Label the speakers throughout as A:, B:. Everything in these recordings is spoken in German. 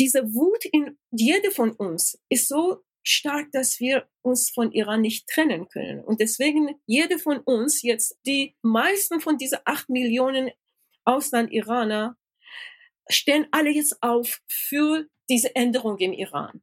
A: diese Wut in jede von uns ist so stark, dass wir uns von Iran nicht trennen können. Und deswegen jede von uns jetzt, die meisten von diesen acht Millionen Ausland-Iraner stehen alle jetzt auf für diese Änderung im Iran.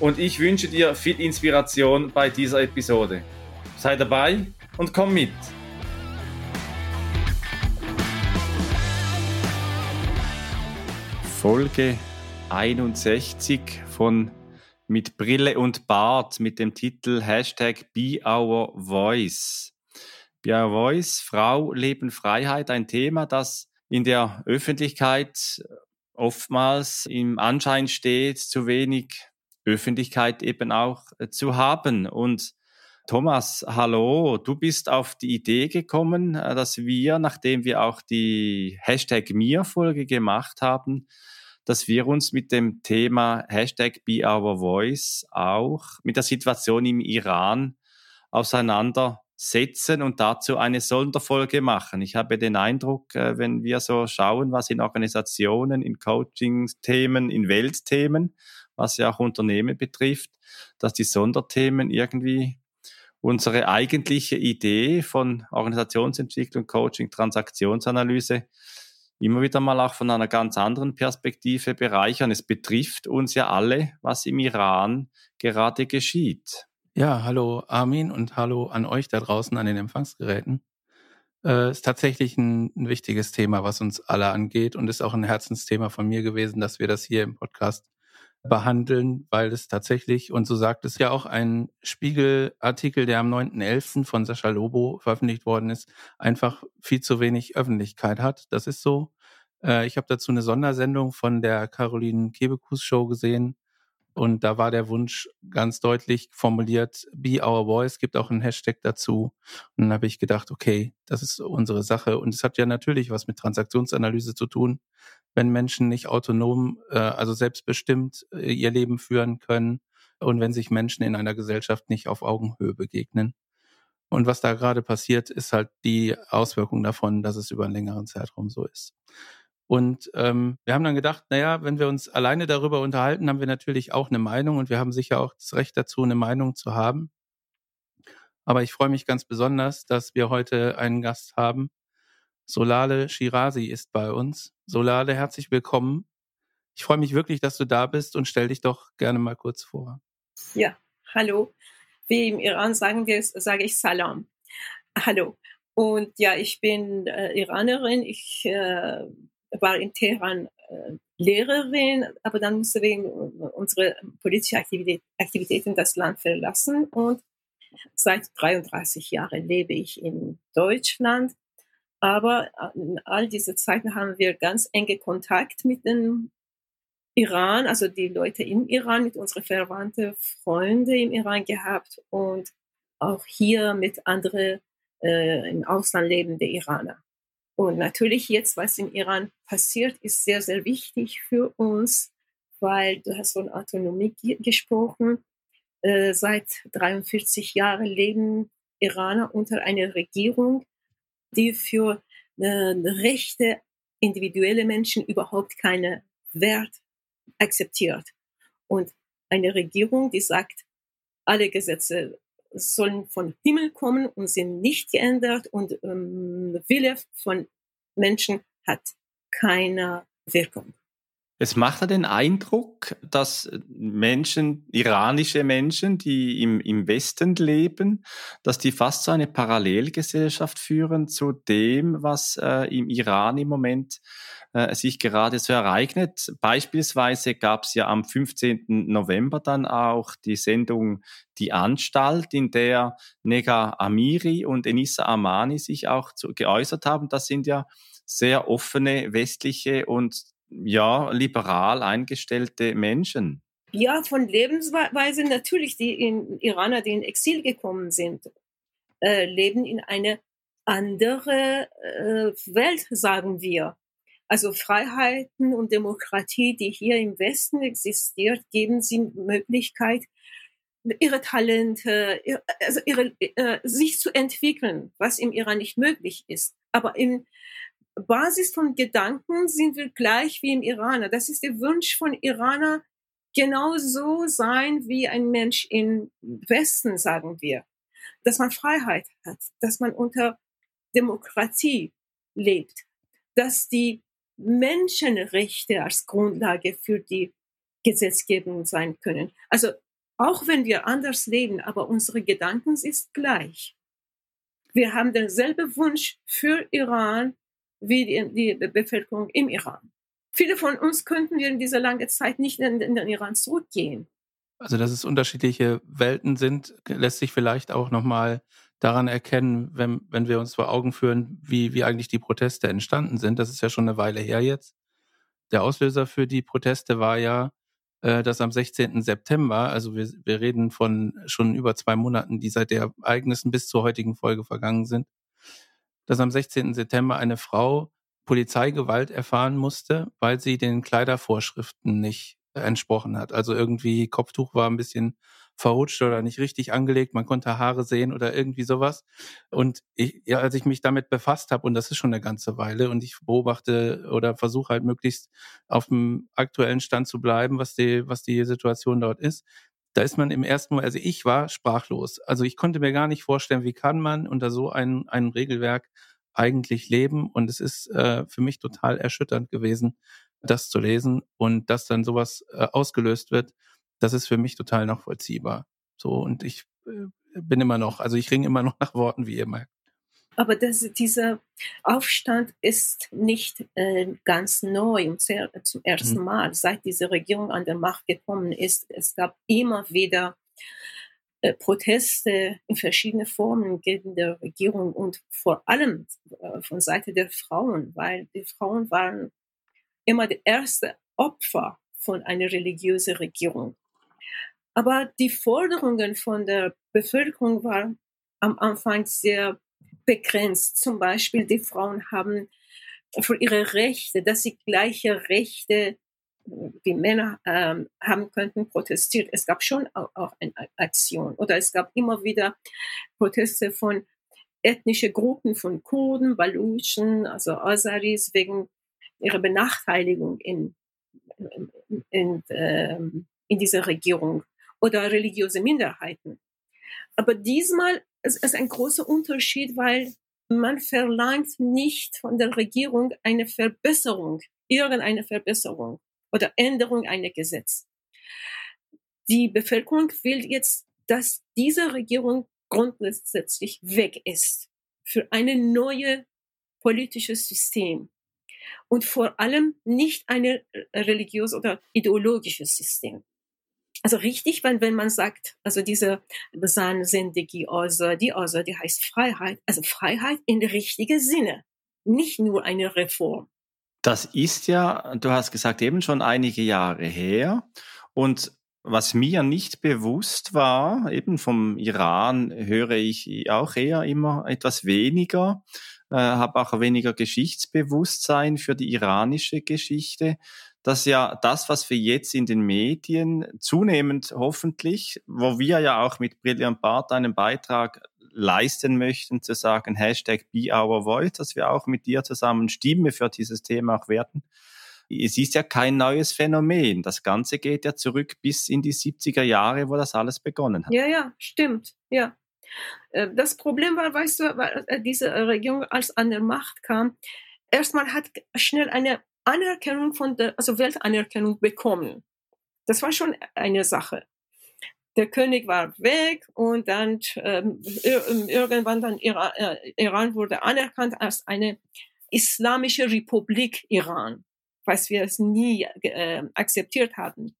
B: und ich wünsche dir viel Inspiration bei dieser Episode. Sei dabei und komm mit. Folge 61 von mit Brille und Bart mit dem Titel Hashtag Be Our Voice. Be Our Voice, Frau, Leben, Freiheit, ein Thema, das in der Öffentlichkeit oftmals im Anschein steht, zu wenig Öffentlichkeit eben auch äh, zu haben. Und Thomas, hallo, du bist auf die Idee gekommen, äh, dass wir, nachdem wir auch die Hashtag Mir-Folge gemacht haben, dass wir uns mit dem Thema Hashtag Be Our Voice auch mit der Situation im Iran auseinandersetzen und dazu eine Sonderfolge machen. Ich habe den Eindruck, äh, wenn wir so schauen, was in Organisationen, in Coaching-Themen, in Weltthemen, was ja auch Unternehmen betrifft, dass die Sonderthemen irgendwie unsere eigentliche Idee von Organisationsentwicklung, Coaching, Transaktionsanalyse immer wieder mal auch von einer ganz anderen Perspektive bereichern. Es betrifft uns ja alle, was im Iran gerade geschieht.
C: Ja, hallo Armin und hallo an euch da draußen an den Empfangsgeräten. Äh, ist tatsächlich ein, ein wichtiges Thema, was uns alle angeht und ist auch ein Herzensthema von mir gewesen, dass wir das hier im Podcast behandeln, weil es tatsächlich, und so sagt es ja auch ein Spiegelartikel, der am 9.11. von Sascha Lobo veröffentlicht worden ist, einfach viel zu wenig Öffentlichkeit hat. Das ist so. Äh, ich habe dazu eine Sondersendung von der Caroline Kebekus Show gesehen. Und da war der Wunsch ganz deutlich formuliert, Be Our Voice, gibt auch einen Hashtag dazu. Und dann habe ich gedacht, okay, das ist unsere Sache. Und es hat ja natürlich was mit Transaktionsanalyse zu tun wenn Menschen nicht autonom, äh, also selbstbestimmt äh, ihr Leben führen können und wenn sich Menschen in einer Gesellschaft nicht auf Augenhöhe begegnen. Und was da gerade passiert, ist halt die Auswirkung davon, dass es über einen längeren Zeitraum so ist. Und ähm, wir haben dann gedacht, naja, wenn wir uns alleine darüber unterhalten, haben wir natürlich auch eine Meinung und wir haben sicher auch das Recht dazu, eine Meinung zu haben. Aber ich freue mich ganz besonders, dass wir heute einen Gast haben, Solale Shirazi ist bei uns. Solale, herzlich willkommen. Ich freue mich wirklich, dass du da bist und stell dich doch gerne mal kurz vor.
A: Ja, hallo. Wie im Iran sagen wir, sage ich Salam. Hallo. Und ja, ich bin äh, Iranerin. Ich äh, war in Teheran äh, Lehrerin, aber dann musste wegen unserer politischen Aktivität, Aktivitäten das Land verlassen. Und seit 33 Jahren lebe ich in Deutschland aber in all diese Zeiten haben wir ganz enge Kontakt mit dem Iran, also die Leute im Iran, mit unseren Verwandten, Freunde im Iran gehabt und auch hier mit anderen äh, im Ausland lebende Iraner. Und natürlich jetzt, was in Iran passiert, ist sehr, sehr wichtig für uns, weil du hast von Autonomie gesprochen. Äh, seit 43 Jahren leben Iraner unter einer Regierung, die für äh, Rechte individuelle Menschen überhaupt keine Wert akzeptiert. Und eine Regierung, die sagt, alle Gesetze sollen von Himmel kommen und sind nicht geändert und ähm, Wille von Menschen hat keine Wirkung.
B: Es macht den Eindruck, dass Menschen, iranische Menschen, die im, im Westen leben, dass die fast so eine Parallelgesellschaft führen zu dem, was äh, im Iran im Moment äh, sich gerade so ereignet. Beispielsweise gab es ja am 15. November dann auch die Sendung Die Anstalt, in der Nega Amiri und Enissa Amani sich auch zu, geäußert haben. Das sind ja sehr offene westliche und ja, liberal eingestellte Menschen.
A: Ja, von Lebensweise natürlich. Die in Iraner, die in Exil gekommen sind, äh, leben in eine andere äh, Welt, sagen wir. Also Freiheiten und Demokratie, die hier im Westen existiert, geben sie Möglichkeit, ihre Talente, also ihre, äh, sich zu entwickeln, was im Iran nicht möglich ist. Aber im Basis von Gedanken sind wir gleich wie im Iraner. Das ist der Wunsch von Iraner, genauso sein wie ein Mensch im Westen, sagen wir. Dass man Freiheit hat, dass man unter Demokratie lebt, dass die Menschenrechte als Grundlage für die Gesetzgebung sein können. Also auch wenn wir anders leben, aber unsere Gedanken sind gleich. Wir haben denselben Wunsch für Iran wie die, die Bevölkerung im Iran. Viele von uns könnten wir in dieser langen Zeit nicht in, in den Iran zurückgehen.
C: Also, dass es unterschiedliche Welten sind, lässt sich vielleicht auch nochmal daran erkennen, wenn, wenn wir uns vor Augen führen, wie, wie eigentlich die Proteste entstanden sind. Das ist ja schon eine Weile her jetzt. Der Auslöser für die Proteste war ja äh, dass am 16. September, also wir, wir reden von schon über zwei Monaten, die seit der Ereignissen bis zur heutigen Folge vergangen sind, dass am 16. September eine Frau Polizeigewalt erfahren musste, weil sie den Kleidervorschriften nicht entsprochen hat. Also irgendwie Kopftuch war ein bisschen verrutscht oder nicht richtig angelegt, man konnte Haare sehen oder irgendwie sowas. Und ich, ja, als ich mich damit befasst habe, und das ist schon eine ganze Weile, und ich beobachte oder versuche halt möglichst auf dem aktuellen Stand zu bleiben, was die, was die Situation dort ist, da ist man im ersten Mal, also ich war sprachlos. Also ich konnte mir gar nicht vorstellen, wie kann man unter so einem, einem Regelwerk eigentlich leben. Und es ist äh, für mich total erschütternd gewesen, das zu lesen und dass dann sowas äh, ausgelöst wird das ist für mich total nachvollziehbar. So, und ich äh, bin immer noch, also ich ringe immer noch nach Worten, wie ihr merkt.
A: Aber das, dieser Aufstand ist nicht äh, ganz neu und sehr, zum ersten mhm. Mal, seit diese Regierung an der Macht gekommen ist. Es gab immer wieder äh, Proteste in verschiedenen Formen gegen die Regierung und vor allem äh, von Seite der Frauen, weil die Frauen waren immer die erste Opfer von einer religiösen Regierung. Aber die Forderungen von der Bevölkerung waren am Anfang sehr begrenzt. Zum Beispiel, die Frauen haben für ihre Rechte, dass sie gleiche Rechte wie Männer ähm, haben könnten, protestiert. Es gab schon auch, auch eine Aktion oder es gab immer wieder Proteste von ethnischen Gruppen, von Kurden, Baluchen, also Azaris, wegen ihrer Benachteiligung in, in, in, ähm, in dieser Regierung oder religiöse Minderheiten. Aber diesmal ist es ein großer Unterschied, weil man verlangt nicht von der Regierung eine Verbesserung, irgendeine Verbesserung oder Änderung eines Gesetzes. Die Bevölkerung will jetzt, dass diese Regierung grundsätzlich weg ist für ein neues politisches System und vor allem nicht ein religiöses oder ideologisches System also richtig, wenn, wenn man sagt, also diese Besan Sindegi also die also die heißt Freiheit, also Freiheit in der richtigen Sinne, nicht nur eine Reform.
B: Das ist ja, du hast gesagt, eben schon einige Jahre her. Und was mir nicht bewusst war, eben vom Iran höre ich auch eher immer etwas weniger, äh, habe auch weniger Geschichtsbewusstsein für die iranische Geschichte dass ja das, was wir jetzt in den Medien zunehmend hoffentlich, wo wir ja auch mit Brilliant Bart einen Beitrag leisten möchten, zu sagen, Hashtag Be Our Voice, dass wir auch mit dir zusammen Stimme für dieses Thema auch werden. Es ist ja kein neues Phänomen. Das Ganze geht ja zurück bis in die 70er Jahre, wo das alles begonnen hat.
A: Ja, ja, stimmt. Ja. Äh, das Problem war, weißt du, äh, diese Regierung als an der Macht kam, erstmal hat schnell eine Anerkennung von der, also Weltanerkennung bekommen. Das war schon eine Sache. Der König war weg und dann ähm, irgendwann dann Iran, äh, Iran wurde anerkannt als eine islamische Republik Iran, was wir es nie äh, akzeptiert hatten.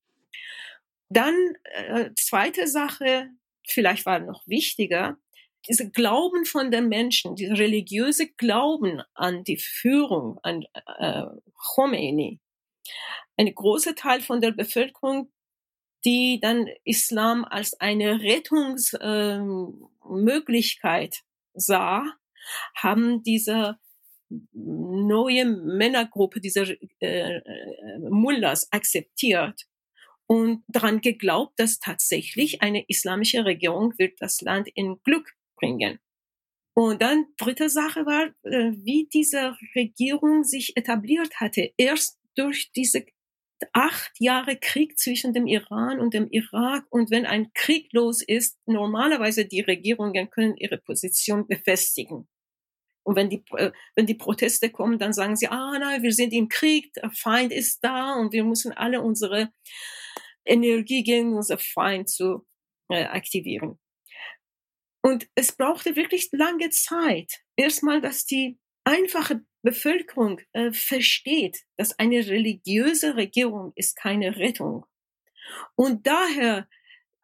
A: Dann äh, zweite Sache, vielleicht war noch wichtiger, diese Glauben von den Menschen, dieser religiöse Glauben an die Führung, an äh, Khomeini. Ein großer Teil von der Bevölkerung die dann Islam als eine Rettungsmöglichkeit äh, sah, haben diese neue Männergruppe, diese äh, Mullahs akzeptiert und daran geglaubt, dass tatsächlich eine islamische Regierung wird das Land in Glück bringen. Und dann dritte Sache war, äh, wie diese Regierung sich etabliert hatte. Erst durch diese acht Jahre Krieg zwischen dem Iran und dem Irak. Und wenn ein Krieg los ist, normalerweise die Regierungen können ihre Position befestigen. Und wenn die, äh, wenn die Proteste kommen, dann sagen sie, ah nein, wir sind im Krieg, der Feind ist da und wir müssen alle unsere Energie gegen unseren Feind zu äh, aktivieren. Und es brauchte wirklich lange Zeit. Erstmal, dass die einfache Bevölkerung äh, versteht, dass eine religiöse Regierung ist keine Rettung. Und daher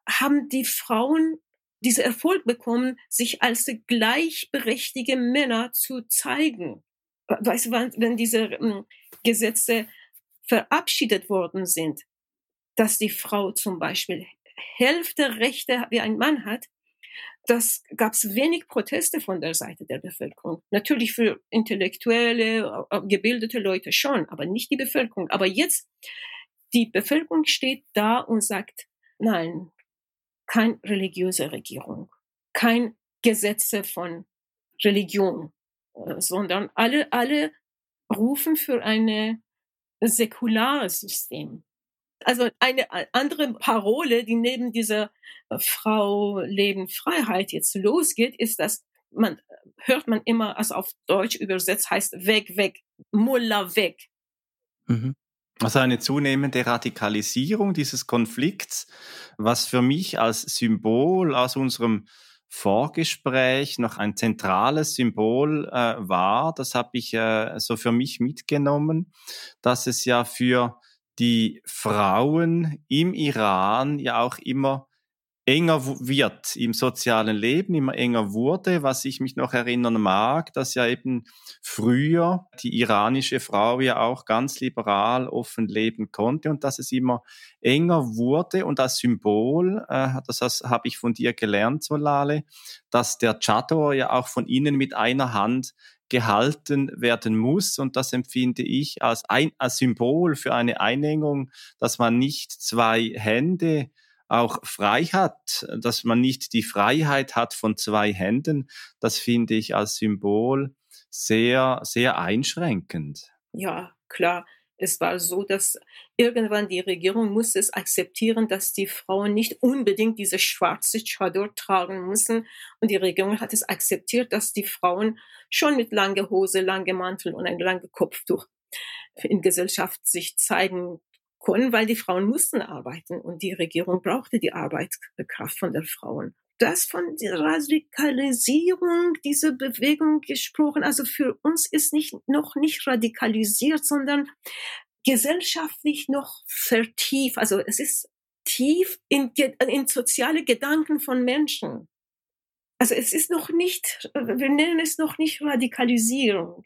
A: haben die Frauen diesen Erfolg bekommen, sich als gleichberechtigte Männer zu zeigen. Weißt du, wenn diese ähm, Gesetze verabschiedet worden sind, dass die Frau zum Beispiel Hälfte Rechte wie ein Mann hat, das gab es wenig Proteste von der Seite der Bevölkerung. Natürlich für intellektuelle, äh, gebildete Leute schon, aber nicht die Bevölkerung. Aber jetzt, die Bevölkerung steht da und sagt, nein, kein religiöse Regierung, kein Gesetze von Religion, äh, sondern alle, alle rufen für ein säkulares System also eine andere Parole, die neben dieser äh, Frau Leben Freiheit jetzt losgeht, ist, dass man hört man immer, also auf Deutsch übersetzt heißt weg, weg, Mullah weg.
B: Mhm. Also eine zunehmende Radikalisierung dieses Konflikts, was für mich als Symbol aus unserem Vorgespräch noch ein zentrales Symbol äh, war. Das habe ich äh, so für mich mitgenommen, dass es ja für die Frauen im Iran ja auch immer enger wird im sozialen Leben, immer enger wurde, was ich mich noch erinnern mag, dass ja eben früher die iranische Frau ja auch ganz liberal offen leben konnte und dass es immer enger wurde. Und als Symbol, äh, das, habe ich von dir gelernt, Solale, dass der Chador ja auch von innen mit einer Hand gehalten werden muss. Und das empfinde ich als ein als Symbol für eine Einengung, dass man nicht zwei Hände auch frei hat, dass man nicht die Freiheit hat von zwei Händen. Das finde ich als Symbol sehr, sehr einschränkend.
A: Ja, klar es war so, dass irgendwann die Regierung musste es akzeptieren, dass die Frauen nicht unbedingt diese schwarze Chador tragen müssen. Und die Regierung hat es akzeptiert, dass die Frauen schon mit lange Hose, lange Mantel und ein lange Kopftuch in Gesellschaft sich zeigen können, weil die Frauen mussten arbeiten und die Regierung brauchte die Arbeitskraft von den Frauen das von der Radikalisierung, diese Bewegung gesprochen. Also für uns ist nicht, noch nicht radikalisiert, sondern gesellschaftlich noch vertieft. Also es ist tief in, in soziale Gedanken von Menschen. Also es ist noch nicht, wir nennen es noch nicht Radikalisierung.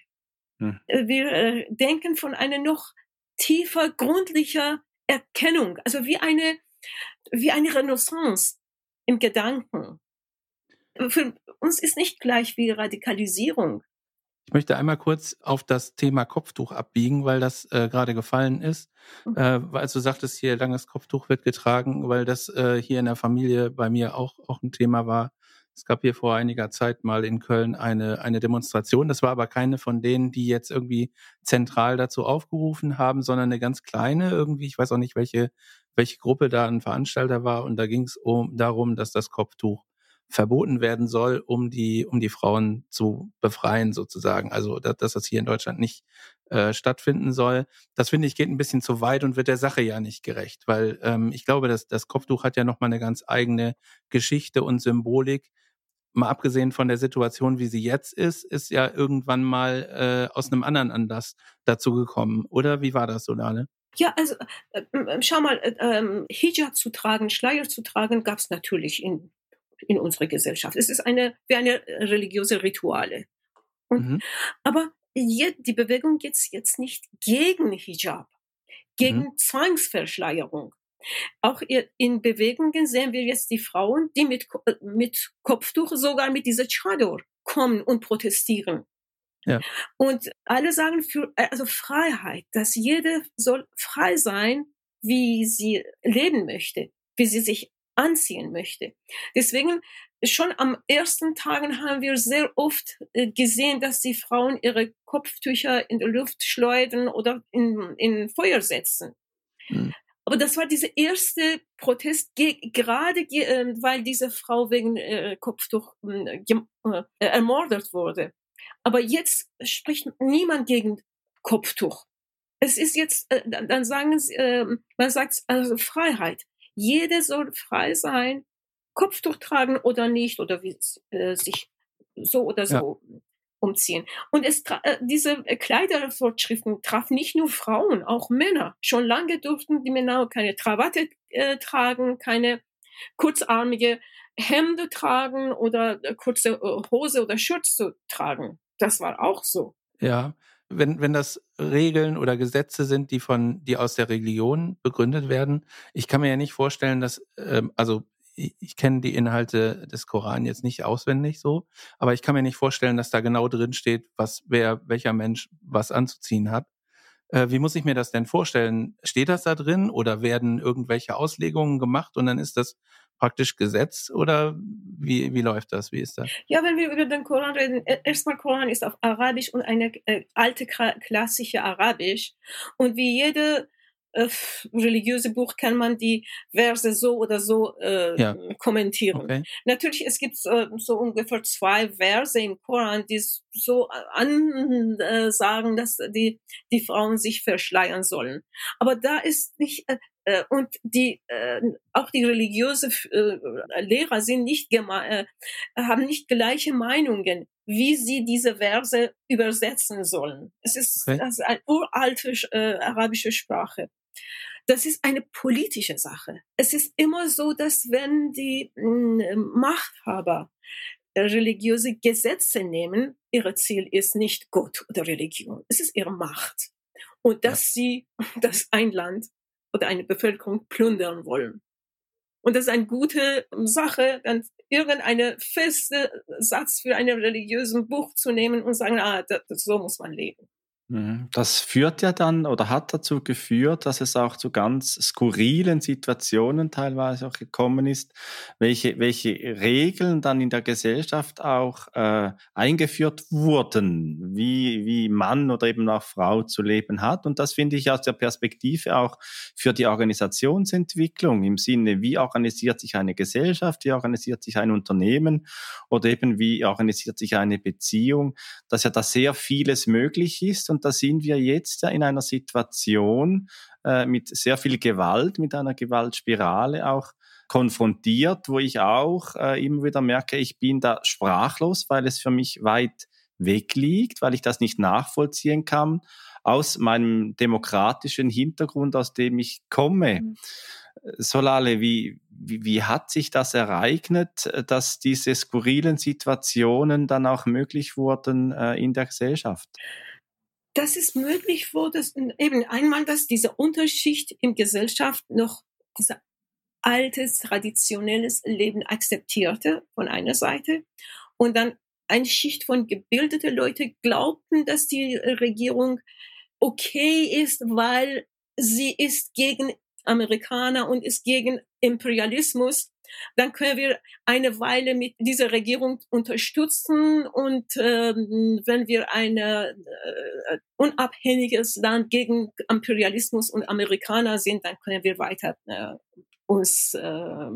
A: Hm. Wir äh, denken von einer noch tiefer, gründlicher Erkennung, also wie eine, wie eine Renaissance im Gedanken. Für uns ist nicht gleich wie Radikalisierung.
C: Ich möchte einmal kurz auf das Thema Kopftuch abbiegen, weil das äh, gerade gefallen ist. Mhm. Äh, weil du sagtest hier, langes Kopftuch wird getragen, weil das äh, hier in der Familie bei mir auch, auch ein Thema war. Es gab hier vor einiger Zeit mal in Köln eine, eine Demonstration. Das war aber keine von denen, die jetzt irgendwie zentral dazu aufgerufen haben, sondern eine ganz kleine irgendwie. Ich weiß auch nicht, welche welche Gruppe da ein Veranstalter war. Und da ging es um, darum, dass das Kopftuch verboten werden soll, um die, um die Frauen zu befreien sozusagen. Also dass, das hier in Deutschland nicht äh, stattfinden soll. Das finde ich geht ein bisschen zu weit und wird der Sache ja nicht gerecht, weil ähm, ich glaube, dass das Kopftuch hat ja nochmal eine ganz eigene Geschichte und Symbolik. Mal abgesehen von der Situation, wie sie jetzt ist, ist ja irgendwann mal äh, aus einem anderen Anlass dazu gekommen. Oder wie war das, Solane?
A: Ja, also äh, schau mal, äh, ähm, Hijab zu tragen, Schleier zu tragen, gab es natürlich in, in unserer Gesellschaft. Es ist eine wie eine religiöse Rituale. Und, mhm. Aber je, die Bewegung geht jetzt nicht gegen Hijab, gegen mhm. Zwangsverschleierung. Auch in Bewegungen sehen wir jetzt die Frauen, die mit, äh, mit Kopftuch, sogar mit dieser Chador kommen und protestieren. Ja. Und alle sagen für, also Freiheit, dass jede soll frei sein, wie sie leben möchte, wie sie sich anziehen möchte. Deswegen schon am ersten Tagen haben wir sehr oft äh, gesehen, dass die Frauen ihre Kopftücher in die Luft schleudern oder in, in Feuer setzen. Mhm. Aber das war dieser erste Protest, gerade äh, weil diese Frau wegen äh, Kopftuch äh, äh, ermordet wurde. Aber jetzt spricht niemand gegen Kopftuch. Es ist jetzt, äh, dann sagen sie, äh, man sagt also Freiheit. Jeder soll frei sein, Kopftuch tragen oder nicht oder wie, äh, sich so oder so ja. Umziehen. Und es äh, diese Kleidervorschriften trafen nicht nur Frauen, auch Männer. Schon lange durften die Männer keine Krawatte äh, tragen, keine kurzarmige Hemde tragen oder äh, kurze äh, Hose oder Schürze tragen. Das war auch so.
C: Ja, wenn, wenn das Regeln oder Gesetze sind, die von, die aus der Religion begründet werden. Ich kann mir ja nicht vorstellen, dass, ähm, also ich, kenne die Inhalte des Koran jetzt nicht auswendig so, aber ich kann mir nicht vorstellen, dass da genau drin steht, was wer, welcher Mensch was anzuziehen hat. Äh, wie muss ich mir das denn vorstellen? Steht das da drin oder werden irgendwelche Auslegungen gemacht und dann ist das praktisch Gesetz oder wie, wie läuft das? Wie ist das?
A: Ja, wenn wir über den Koran reden, e, erstmal Koran ist auf Arabisch und eine äh, alte klassische Arabisch und wie jede äh, religiöse Buch kann man die Verse so oder so äh, ja. kommentieren. Okay. Natürlich, es gibt äh, so ungefähr zwei Verse im Koran, die so ansagen, dass die, die Frauen sich verschleiern sollen. Aber da ist nicht, äh, äh und die äh, auch die religiöse äh, Lehrer sind nicht äh, haben nicht gleiche Meinungen wie sie diese Verse übersetzen sollen. Es ist, okay. eine uralte äh, arabische Sprache. Das ist eine politische Sache. Es ist immer so, dass wenn die äh, Machthaber religiöse Gesetze nehmen, ihre Ziel ist nicht Gott oder Religion. Es ist ihre Macht. Und dass sie das ein Land oder eine Bevölkerung plündern wollen. Und das ist eine gute Sache, dann irgendeine feste Satz für einen religiösen Buch zu nehmen und sagen, ah, das, so muss man leben.
B: Mhm. Das führt ja dann oder hat dazu geführt, dass es auch zu ganz skurrilen Situationen teilweise auch gekommen ist, welche, welche Regeln dann in der Gesellschaft auch äh, eingeführt wurden, wie, wie Mann oder eben auch Frau zu leben hat. Und das finde ich aus der Perspektive auch für die Organisationsentwicklung im Sinne, wie organisiert sich eine Gesellschaft, wie organisiert sich ein Unternehmen oder eben wie organisiert sich eine Beziehung, dass ja da sehr vieles möglich ist. Und und da sind wir jetzt ja in einer Situation äh, mit sehr viel Gewalt, mit einer Gewaltspirale auch konfrontiert, wo ich auch äh, immer wieder merke, ich bin da sprachlos, weil es für mich weit weg liegt, weil ich das nicht nachvollziehen kann aus meinem demokratischen Hintergrund, aus dem ich komme. Mhm. Solale, wie, wie, wie hat sich das ereignet, dass diese skurrilen Situationen dann auch möglich wurden äh, in der Gesellschaft?
A: Dass es möglich wurde, eben einmal, dass diese Unterschicht in Gesellschaft noch dieser altes, traditionelles Leben akzeptierte von einer Seite und dann eine Schicht von gebildete Leute glaubten, dass die Regierung okay ist, weil sie ist gegen Amerikaner und ist gegen Imperialismus dann können wir eine Weile mit dieser Regierung unterstützen und ähm, wenn wir ein äh, unabhängiges Land gegen Imperialismus und Amerikaner sind, dann können wir weiter äh, uns äh,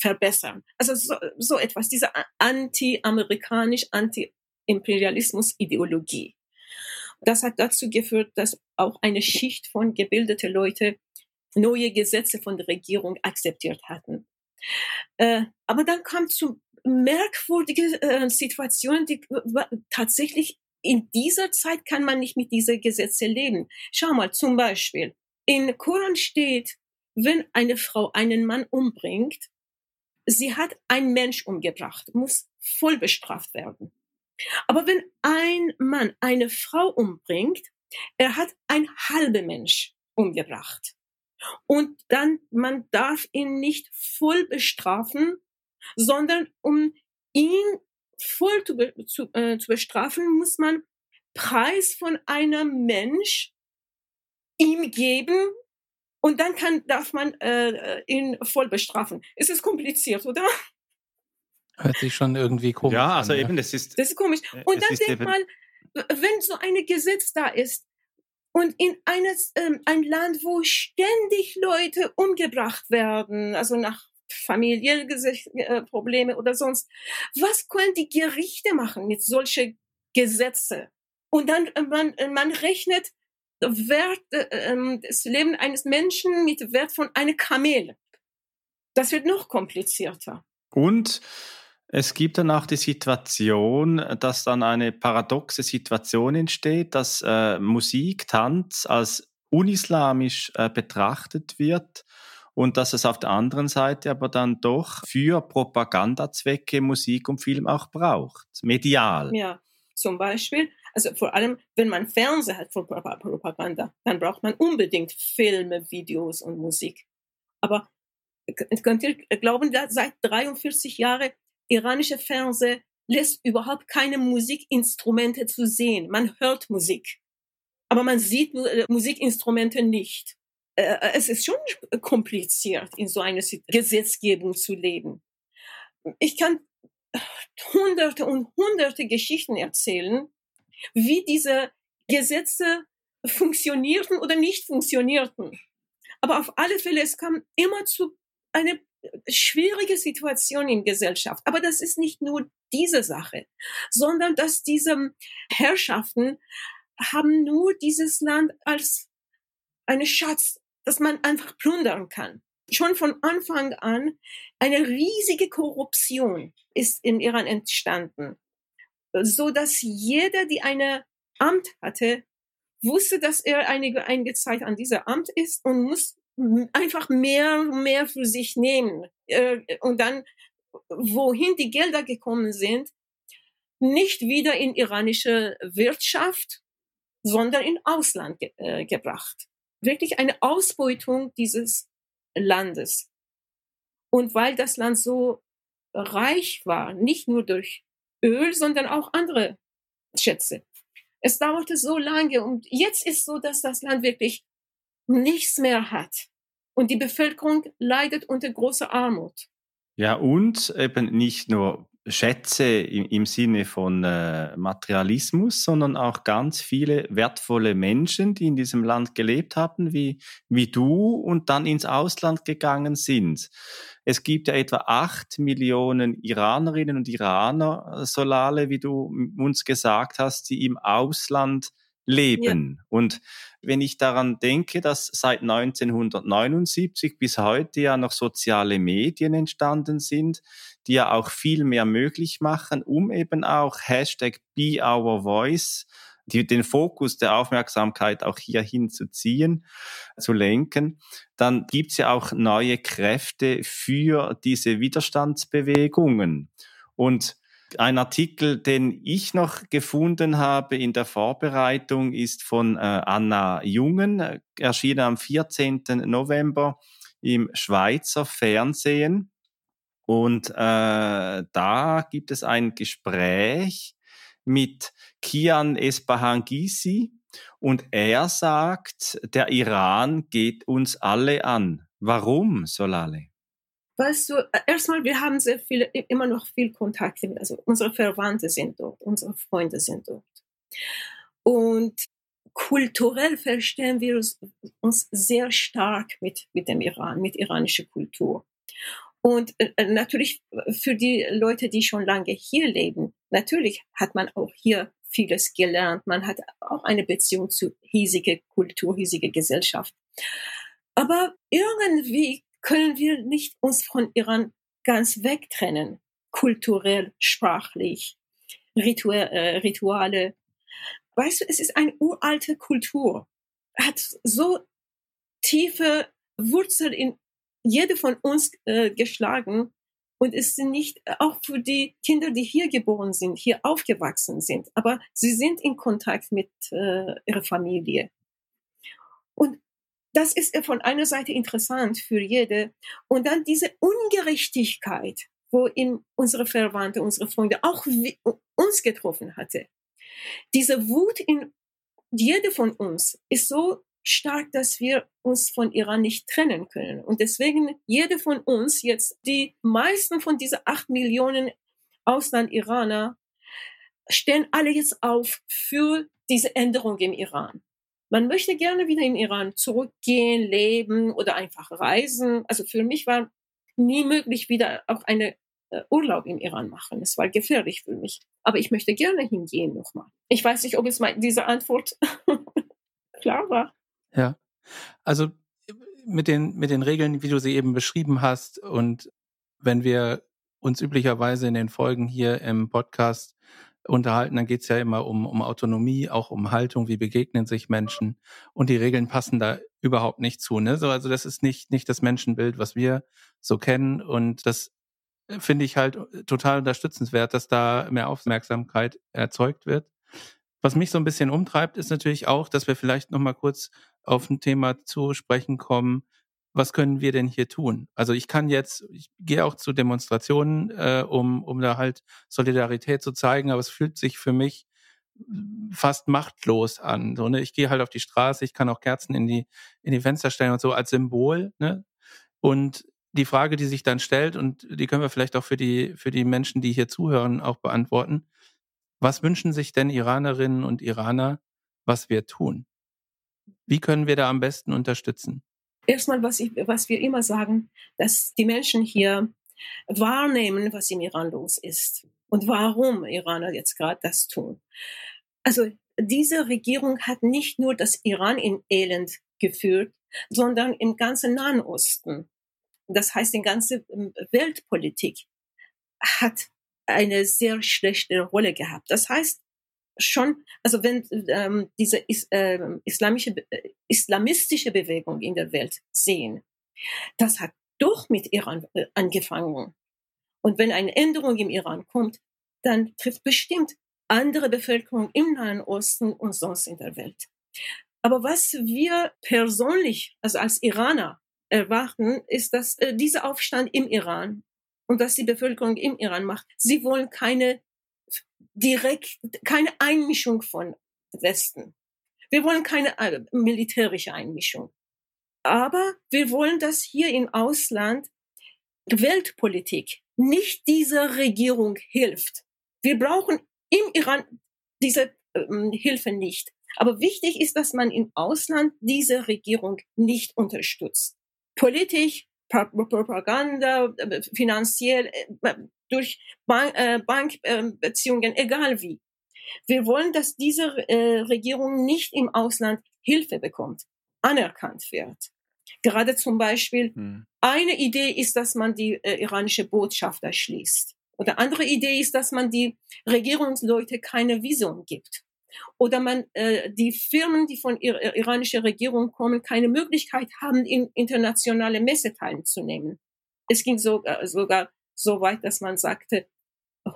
A: verbessern. Also so, so etwas, diese anti-amerikanisch, anti-Imperialismus-Ideologie. Das hat dazu geführt, dass auch eine Schicht von gebildete Leute neue Gesetze von der Regierung akzeptiert hatten. Äh, aber dann kam zu merkwürdige äh, Situationen, die tatsächlich in dieser Zeit kann man nicht mit dieser Gesetze leben. Schau mal, zum Beispiel, in Koran steht, wenn eine Frau einen Mann umbringt, sie hat einen Mensch umgebracht, muss voll bestraft werden. Aber wenn ein Mann eine Frau umbringt, er hat ein halber Mensch umgebracht. Und dann, man darf ihn nicht voll bestrafen, sondern um ihn voll zu, zu, äh, zu bestrafen, muss man Preis von einem Mensch ihm geben und dann kann, darf man äh, ihn voll bestrafen. Es ist kompliziert, oder?
C: Hört sich schon irgendwie komisch
B: ja, also
C: an.
B: eben, das ist.
A: Das ist komisch. Und dann denk mal, wenn so ein Gesetz da ist und in eines, ähm, ein Land, wo ständig Leute umgebracht werden, also nach familielle äh, Probleme oder sonst, was können die Gerichte machen mit solchen Gesetze? Und dann äh, man, äh, man rechnet Wert, äh, ähm, das Leben eines Menschen mit Wert von einem Kamel. Das wird noch komplizierter.
B: Und es gibt dann auch die Situation, dass dann eine paradoxe Situation entsteht, dass äh, Musik, Tanz als unislamisch äh, betrachtet wird und dass es auf der anderen Seite aber dann doch für Propagandazwecke Musik und Film auch braucht, medial.
A: Ja, zum Beispiel, also vor allem, wenn man Fernseher hat für Propaganda, dann braucht man unbedingt Filme, Videos und Musik. Aber könnt ihr glauben, seit 43 Jahren iranische Fernseher lässt überhaupt keine Musikinstrumente zu sehen. Man hört Musik, aber man sieht äh, Musikinstrumente nicht. Äh, es ist schon kompliziert, in so einer Gesetzgebung zu leben. Ich kann hunderte und hunderte Geschichten erzählen, wie diese Gesetze funktionierten oder nicht funktionierten. Aber auf alle Fälle, es kam immer zu einer schwierige Situation in Gesellschaft. Aber das ist nicht nur diese Sache, sondern dass diese Herrschaften haben nur dieses Land als eine Schatz, dass man einfach plündern kann. Schon von Anfang an eine riesige Korruption ist im Iran entstanden, so dass jeder, die eine Amt hatte, wusste, dass er einige, einige Zeit an dieser Amt ist und muss einfach mehr mehr für sich nehmen. Äh, und dann, wohin die Gelder gekommen sind, nicht wieder in iranische Wirtschaft, sondern in Ausland ge äh, gebracht. Wirklich eine Ausbeutung dieses Landes. Und weil das Land so reich war, nicht nur durch Öl, sondern auch andere Schätze. Es dauerte so lange und jetzt ist so, dass das Land wirklich nichts mehr hat. Und die Bevölkerung leidet unter großer Armut.
B: Ja, und eben nicht nur Schätze im, im Sinne von äh, Materialismus, sondern auch ganz viele wertvolle Menschen, die in diesem Land gelebt haben, wie, wie du und dann ins Ausland gegangen sind. Es gibt ja etwa acht Millionen Iranerinnen und Iraner, Solale, wie du uns gesagt hast, die im Ausland leben. Ja. Und wenn ich daran denke, dass seit 1979 bis heute ja noch soziale Medien entstanden sind, die ja auch viel mehr möglich machen, um eben auch Hashtag Be Our Voice die, den Fokus der Aufmerksamkeit auch hier hinzuziehen, zu lenken, dann gibt's ja auch neue Kräfte für diese Widerstandsbewegungen. Und ein Artikel, den ich noch gefunden habe in der Vorbereitung, ist von äh, Anna Jungen, erschienen am 14. November im Schweizer Fernsehen. Und äh, da gibt es ein Gespräch mit Kian Espahangisi und er sagt, der Iran geht uns alle an. Warum, Solale?
A: Weißt du, äh, erstmal, wir haben sehr viele, immer noch viel Kontakt. Also unsere Verwandte sind dort, unsere Freunde sind dort. Und kulturell verstehen wir uns, sehr stark mit, mit dem Iran, mit iranischer Kultur. Und äh, äh, natürlich für die Leute, die schon lange hier leben, natürlich hat man auch hier vieles gelernt. Man hat auch eine Beziehung zu hiesiger Kultur, hiesiger Gesellschaft. Aber irgendwie können wir nicht uns von Iran ganz wegtrennen, kulturell, sprachlich, Ritu äh, Rituale. Weißt du, es ist eine uralte Kultur, hat so tiefe Wurzeln in jede von uns äh, geschlagen und es sind nicht äh, auch für die Kinder, die hier geboren sind, hier aufgewachsen sind, aber sie sind in Kontakt mit äh, ihrer Familie. Und das ist von einer Seite interessant für jede. Und dann diese Ungerechtigkeit, wo in unsere Verwandte, unsere Freunde auch uns getroffen hatte. Diese Wut in jede von uns ist so stark, dass wir uns von Iran nicht trennen können. Und deswegen jede von uns jetzt, die meisten von diesen acht Millionen Ausland-Iraner stehen alle jetzt auf für diese Änderung im Iran. Man möchte gerne wieder in Iran zurückgehen, leben oder einfach reisen. Also für mich war nie möglich, wieder auch eine äh, Urlaub im Iran machen. Es war gefährlich für mich. Aber ich möchte gerne hingehen nochmal. Ich weiß nicht, ob es mal diese Antwort klar war.
C: Ja. Also mit den, mit den Regeln, wie du sie eben beschrieben hast und wenn wir uns üblicherweise in den Folgen hier im Podcast unterhalten, dann geht's ja immer um, um Autonomie, auch um Haltung, wie begegnen sich Menschen. Und die Regeln passen da überhaupt nicht zu. Ne? So, also das ist nicht, nicht das Menschenbild, was wir so kennen. Und das finde ich halt total unterstützenswert, dass da mehr Aufmerksamkeit erzeugt wird. Was mich so ein bisschen umtreibt, ist natürlich auch, dass wir vielleicht noch mal kurz auf ein Thema zu sprechen kommen. Was können wir denn hier tun? Also ich kann jetzt, ich gehe auch zu Demonstrationen, äh, um, um da halt Solidarität zu zeigen, aber es fühlt sich für mich fast machtlos an. So, ne? Ich gehe halt auf die Straße, ich kann auch Kerzen in die, in die Fenster stellen und so als Symbol. Ne? Und die Frage, die sich dann stellt, und die können wir vielleicht auch für die, für die Menschen, die hier zuhören, auch beantworten. Was wünschen sich denn Iranerinnen und Iraner, was wir tun? Wie können wir da am besten unterstützen?
A: Erstmal, was, ich, was wir immer sagen, dass die Menschen hier wahrnehmen, was im Iran los ist und warum Iraner jetzt gerade das tun. Also diese Regierung hat nicht nur das Iran in Elend geführt, sondern im ganzen Nahen Osten das heißt, die ganze ähm, Weltpolitik hat eine sehr schlechte Rolle gehabt. Das heißt, schon, also wenn ähm, diese is, äh, islamische, äh, islamistische Bewegung in der Welt sehen, das hat doch mit Iran äh, angefangen. Und wenn eine Änderung im Iran kommt, dann trifft bestimmt andere Bevölkerung im Nahen Osten und sonst in der Welt. Aber was wir persönlich, also als Iraner, erwarten, ist, dass äh, dieser Aufstand im Iran und was die Bevölkerung im Iran macht, sie wollen keine direkt, keine Einmischung von Westen. Wir wollen keine äh, militärische Einmischung. Aber wir wollen, dass hier im Ausland Weltpolitik nicht dieser Regierung hilft. Wir brauchen im Iran diese ähm, Hilfe nicht. Aber wichtig ist, dass man im Ausland diese Regierung nicht unterstützt politisch, Propaganda, äh, finanziell, äh, durch äh, Bankbeziehungen, egal wie. Wir wollen, dass diese Regierung nicht im Ausland Hilfe bekommt, anerkannt wird. Gerade zum Beispiel, hm. eine Idee ist, dass man die iranische Botschaft erschließt. Oder andere Idee ist, dass man die Regierungsleute keine Visum gibt oder man äh, die Firmen, die von der äh, iranischen Regierung kommen, keine Möglichkeit haben, in internationale Messe teilzunehmen. Es ging sogar, sogar so weit, dass man sagte,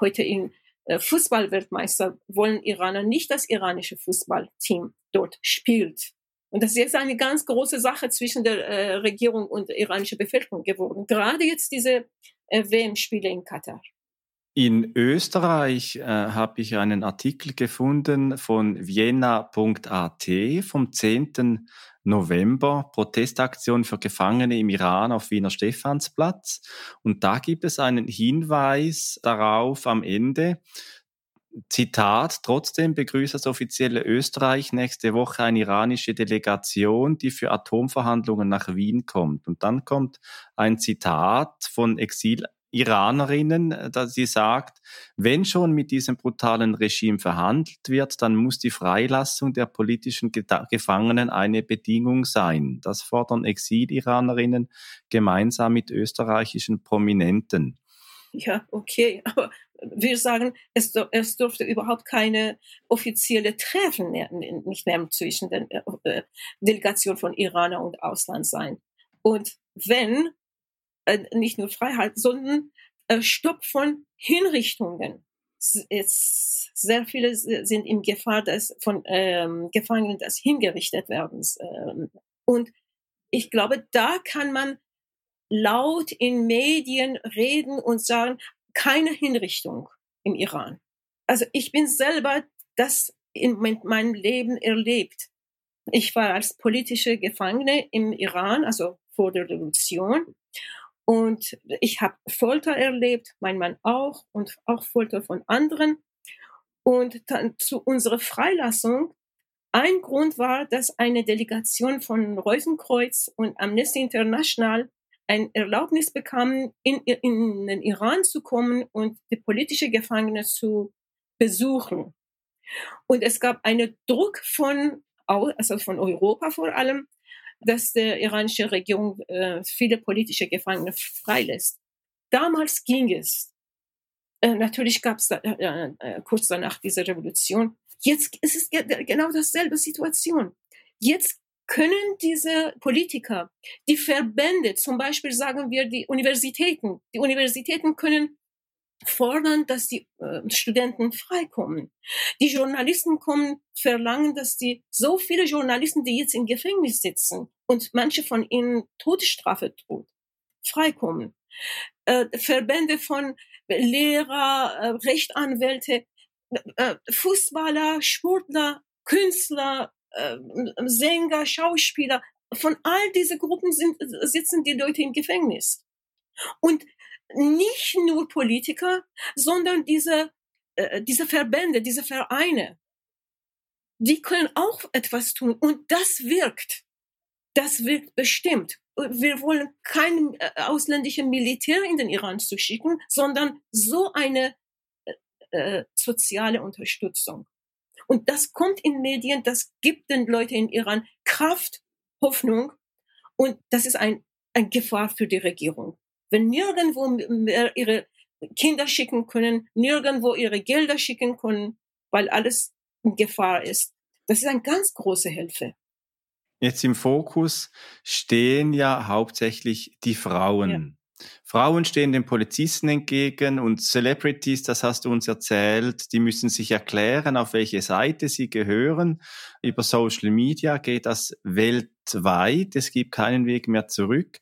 A: heute in äh, Fußballweltmeister wollen Iraner nicht das iranische Fußballteam dort spielt. Und das ist jetzt eine ganz große Sache zwischen der äh, Regierung und der iranischen Bevölkerung geworden. Gerade jetzt diese äh, WM-Spiele in Katar.
B: In Österreich äh, habe ich einen Artikel gefunden von vienna.at vom 10. November, Protestaktion für Gefangene im Iran auf Wiener Stephansplatz. Und da gibt es einen Hinweis darauf am Ende, Zitat, trotzdem begrüßt das offizielle Österreich nächste Woche eine iranische Delegation, die für Atomverhandlungen nach Wien kommt. Und dann kommt ein Zitat von Exil Iranerinnen, äh, dass sie sagt, wenn schon mit diesem brutalen Regime verhandelt wird, dann muss die Freilassung der politischen Gefangenen eine Bedingung sein. Das fordern Exil-Iranerinnen gemeinsam mit österreichischen Prominenten.
A: Ja, okay, aber wir sagen, es, es durfte überhaupt keine offizielle Treffen nicht mehr zwischen den äh, äh Delegationen von Iraner und Ausland sein. Und wenn, äh, nicht nur Freiheit, sondern äh, Stopp von Hinrichtungen. Jetzt sehr viele sind in Gefahr, dass von ähm, Gefangenen das hingerichtet werden. Ähm, und ich glaube, da kann man laut in Medien reden und sagen, keine Hinrichtung im Iran. Also ich bin selber das in meinem Leben erlebt. Ich war als politische Gefangene im Iran, also vor der Revolution. Und ich habe Folter erlebt, mein Mann auch und auch Folter von anderen. Und dann zu unserer Freilassung, ein Grund war, dass eine Delegation von Reusenkreuz und Amnesty International ein Erlaubnis bekam, in, in den Iran zu kommen und die politische Gefangene zu besuchen. Und es gab einen Druck von, also von Europa vor allem, dass die iranische Regierung äh, viele politische Gefangene freilässt. Damals ging es. Äh, natürlich gab es äh, äh, kurz danach diese Revolution. Jetzt ist es genau dasselbe Situation. Jetzt können diese Politiker, die Verbände, zum Beispiel sagen wir die Universitäten, die Universitäten können fordern, dass die äh, Studenten freikommen. Die Journalisten kommen, verlangen, dass die so viele Journalisten, die jetzt im Gefängnis sitzen und manche von ihnen Todesstrafe droht, freikommen. Äh, Verbände von Lehrer, äh, Rechtsanwälte, äh, Fußballer, Sportler, Künstler, äh, Sänger, Schauspieler, von all diese Gruppen sind, sitzen die Leute im Gefängnis. Und nicht nur Politiker, sondern diese, äh, diese Verbände, diese Vereine, die können auch etwas tun und das wirkt. Das wirkt bestimmt. Wir wollen kein äh, Militär in den Iran zu schicken, sondern so eine äh, äh, soziale Unterstützung. Und das kommt in Medien, das gibt den Leuten in Iran Kraft, Hoffnung und das ist ein, ein Gefahr für die Regierung wenn nirgendwo mehr ihre Kinder schicken können, nirgendwo ihre Gelder schicken können, weil alles in Gefahr ist. Das ist eine ganz große Hilfe.
B: Jetzt im Fokus stehen ja hauptsächlich die Frauen. Ja. Frauen stehen den Polizisten entgegen und Celebrities, das hast du uns erzählt, die müssen sich erklären, auf welche Seite sie gehören. Über Social Media geht das weltweit. Es gibt keinen Weg mehr zurück.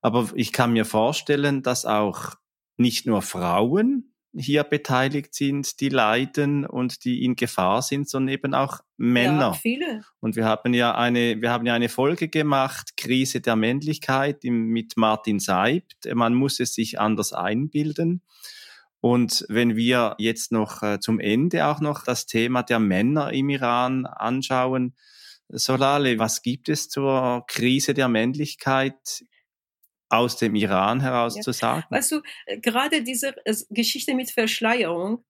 B: Aber ich kann mir vorstellen, dass auch nicht nur Frauen hier beteiligt sind, die leiden und die in Gefahr sind, sondern eben auch Männer. Ja,
A: viele.
B: Und wir haben ja eine, wir haben ja eine Folge gemacht, Krise der Männlichkeit mit Martin Seibt. Man muss es sich anders einbilden. Und wenn wir jetzt noch äh, zum Ende auch noch das Thema der Männer im Iran anschauen, Solale, was gibt es zur Krise der Männlichkeit aus dem Iran heraus ja. zu sagen?
A: Weißt du, äh, gerade diese äh, Geschichte mit Verschleierung,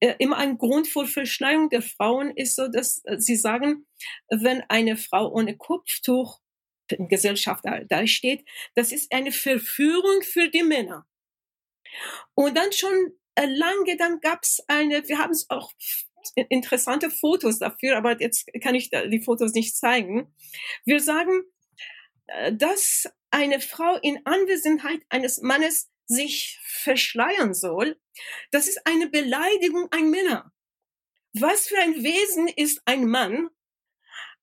A: äh, immer ein Grund für Verschleierung der Frauen ist so, dass sie sagen, wenn eine Frau ohne Kopftuch in Gesellschaft da, steht, das ist eine Verführung für die Männer. Und dann schon lange, dann gab es eine, wir haben es auch interessante Fotos dafür, aber jetzt kann ich die Fotos nicht zeigen. Wir sagen, dass eine Frau in Anwesenheit eines Mannes sich verschleiern soll, das ist eine Beleidigung an Männer. Was für ein Wesen ist ein Mann,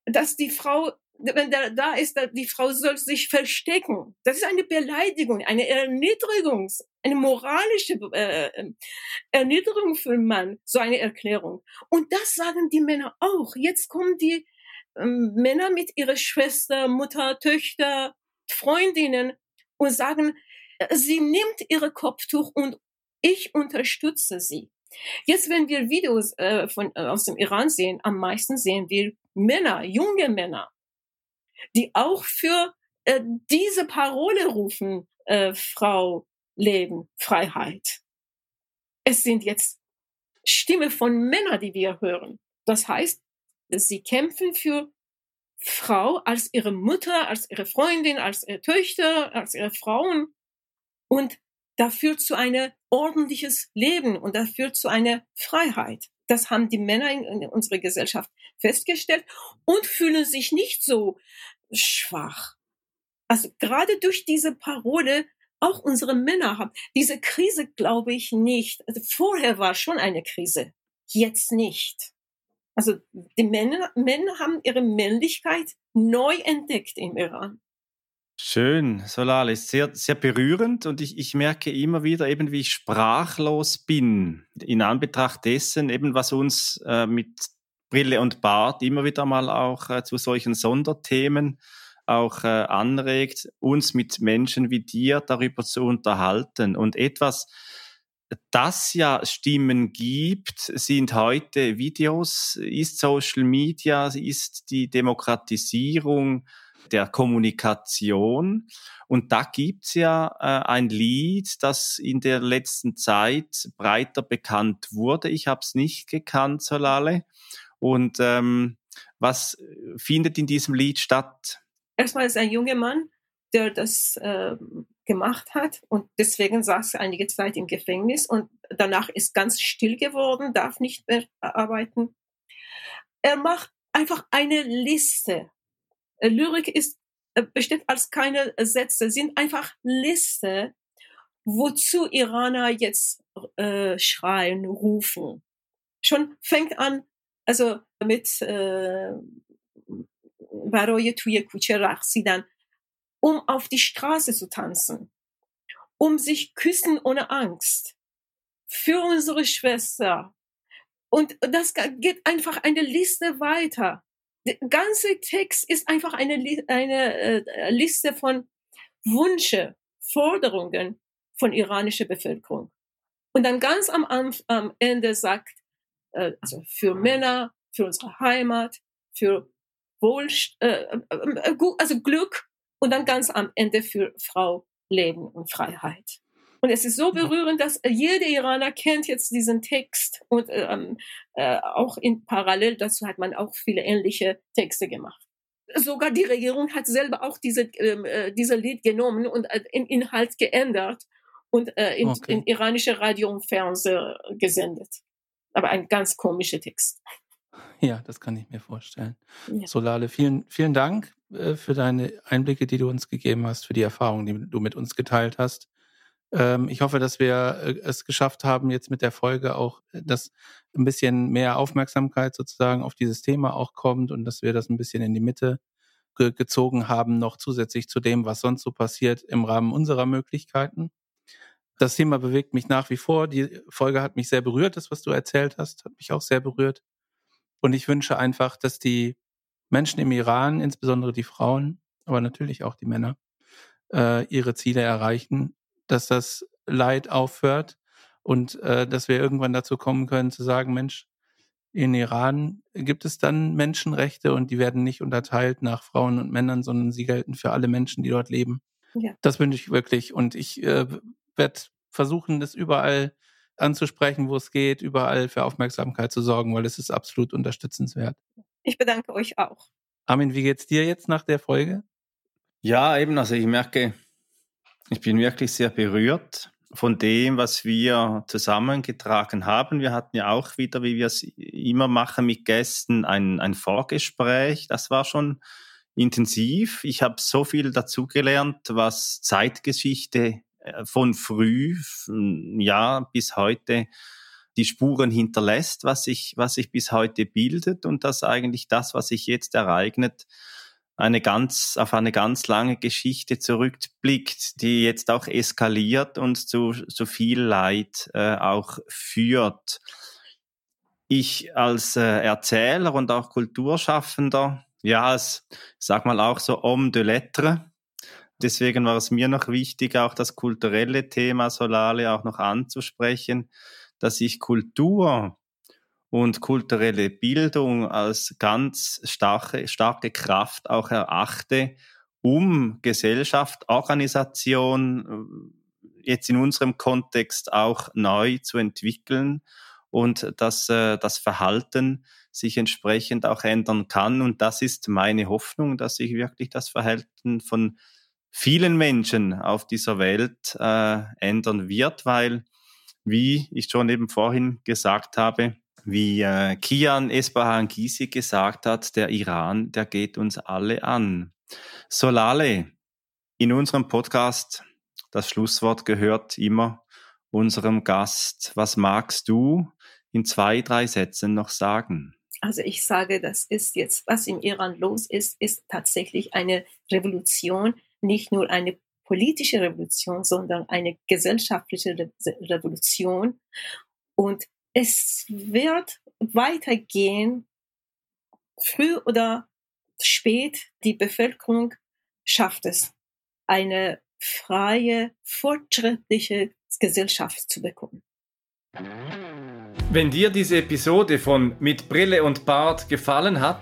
A: dass die Frau, wenn der da ist, die Frau soll sich verstecken. Das ist eine Beleidigung, eine Erniedrigung, eine moralische äh, Erniedrigung für einen Mann, so eine Erklärung. Und das sagen die Männer auch. Jetzt kommen die ähm, Männer mit ihrer Schwester, Mutter, Töchter, Freundinnen und sagen, äh, sie nimmt ihre Kopftuch und ich unterstütze sie. Jetzt, wenn wir Videos äh, von, äh, aus dem Iran sehen, am meisten sehen wir Männer, junge Männer, die auch für äh, diese Parole rufen, äh, Frau, Leben, Freiheit. Es sind jetzt Stimme von Männern, die wir hören. Das heißt, sie kämpfen für Frau als ihre Mutter, als ihre Freundin, als ihre Töchter, als ihre Frauen und dafür zu einem ordentliches Leben und dafür zu einer Freiheit. Das haben die Männer in, in unserer Gesellschaft festgestellt und fühlen sich nicht so schwach. Also gerade durch diese Parole auch unsere Männer haben. Diese Krise glaube ich nicht. Also vorher war schon eine Krise, jetzt nicht. Also die Männer, Männer haben ihre Männlichkeit neu entdeckt im Iran.
B: Schön, Solal, ist sehr, sehr berührend und ich, ich merke immer wieder eben, wie ich sprachlos bin in Anbetracht dessen, eben was uns äh, mit Brille und Bart immer wieder mal auch äh, zu solchen Sonderthemen auch äh, anregt, uns mit Menschen wie dir darüber zu unterhalten. Und etwas, das ja Stimmen gibt, sind heute Videos, ist Social Media, ist die Demokratisierung der Kommunikation. Und da gibt's ja äh, ein Lied, das in der letzten Zeit breiter bekannt wurde. Ich habe es nicht gekannt, Solale. Und ähm, was findet in diesem Lied statt?
A: Erstmal ist ein junger Mann, der das äh, gemacht hat und deswegen saß er einige Zeit im Gefängnis und danach ist ganz still geworden, darf nicht mehr arbeiten. Er macht einfach eine Liste äh, Lyrik ist äh, besteht als keine Sätze, sind einfach Liste, wozu Iraner jetzt äh, schreien, rufen. Schon fängt an, also mit äh, برای توی کوچه رقصیدن, um auf die Straße zu tanzen, um sich küssen ohne Angst, für unsere Schwester. Und das geht einfach eine Liste weiter der ganze Text ist einfach eine, eine äh, Liste von Wünsche, Forderungen von iranischer Bevölkerung. Und dann ganz am, am Ende sagt, äh, also für Männer, für unsere Heimat, für Wohl, äh, also Glück und dann ganz am Ende für Frau, Leben und Freiheit. Und es ist so berührend, dass jeder Iraner kennt jetzt diesen Text und ähm, äh, auch in parallel dazu hat man auch viele ähnliche Texte gemacht. Sogar die Regierung hat selber auch diese ähm, äh, diese Lied genommen und äh, in Inhalt geändert und äh, in, okay. in iranische Radio und Fernsehen gesendet. Aber ein ganz komischer Text.
C: Ja, das kann ich mir vorstellen. Ja. Solale, vielen, vielen Dank äh, für deine Einblicke, die du uns gegeben hast, für die Erfahrungen, die du mit uns geteilt hast. Ähm, ich hoffe, dass wir äh, es geschafft haben, jetzt mit der Folge auch, äh, dass ein bisschen mehr Aufmerksamkeit sozusagen auf dieses Thema auch kommt und dass wir das ein bisschen in die Mitte ge gezogen haben, noch zusätzlich zu dem, was sonst so passiert im Rahmen unserer Möglichkeiten. Das Thema bewegt mich nach wie vor. Die Folge hat mich sehr berührt. Das, was du erzählt hast, hat mich auch sehr berührt. Und ich wünsche einfach, dass die Menschen im Iran, insbesondere die Frauen, aber natürlich auch die Männer, äh, ihre Ziele erreichen dass das Leid aufhört und äh, dass wir irgendwann dazu kommen können zu sagen, Mensch, in Iran gibt es dann Menschenrechte und die werden nicht unterteilt nach Frauen und Männern, sondern sie gelten für alle Menschen, die dort leben. Ja. Das wünsche ich wirklich und ich äh, werde versuchen, das überall anzusprechen, wo es geht, überall für Aufmerksamkeit zu sorgen, weil es ist absolut unterstützenswert.
A: Ich bedanke euch auch.
C: Armin, wie geht's dir jetzt nach der Folge?
B: Ja, eben, also ich merke, ich bin wirklich sehr berührt von dem, was wir zusammengetragen haben. Wir hatten ja auch wieder, wie wir es immer machen mit Gästen, ein, ein Vorgespräch. Das war schon intensiv. Ich habe so viel dazugelernt, was Zeitgeschichte von früh, ja, bis heute die Spuren hinterlässt, was sich, was sich bis heute bildet und dass eigentlich das, was sich jetzt ereignet, eine ganz, auf eine ganz lange Geschichte zurückblickt, die jetzt auch eskaliert und zu so viel Leid äh, auch führt. Ich als äh, Erzähler und auch Kulturschaffender, ja, als, sag mal auch so homme de lettres, deswegen war es mir noch wichtig, auch das kulturelle Thema Solale auch noch anzusprechen, dass ich Kultur und kulturelle Bildung als ganz starke, starke Kraft auch erachte, um Gesellschaft, Organisation äh, jetzt in unserem Kontext auch neu zu entwickeln und dass äh, das Verhalten sich entsprechend auch ändern kann. Und das ist meine Hoffnung, dass sich wirklich das Verhalten von vielen Menschen auf dieser Welt äh, ändern wird, weil, wie ich schon eben vorhin gesagt habe, wie äh, Kian Esbahan Gisi gesagt hat, der Iran, der geht uns alle an. Solale, in unserem Podcast, das Schlusswort gehört immer unserem Gast. Was magst du in zwei, drei Sätzen noch sagen?
A: Also ich sage, das ist jetzt, was im Iran los ist, ist tatsächlich eine Revolution, nicht nur eine politische Revolution, sondern eine gesellschaftliche Revolution. Und es wird weitergehen, früh oder spät, die Bevölkerung schafft es, eine freie, fortschrittliche Gesellschaft zu bekommen.
B: Wenn dir diese Episode von Mit Brille und Bart gefallen hat,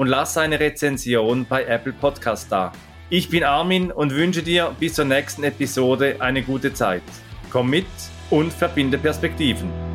B: und lass eine Rezension bei Apple Podcast da. Ich bin Armin und wünsche dir bis zur nächsten Episode eine gute Zeit. Komm mit und verbinde Perspektiven.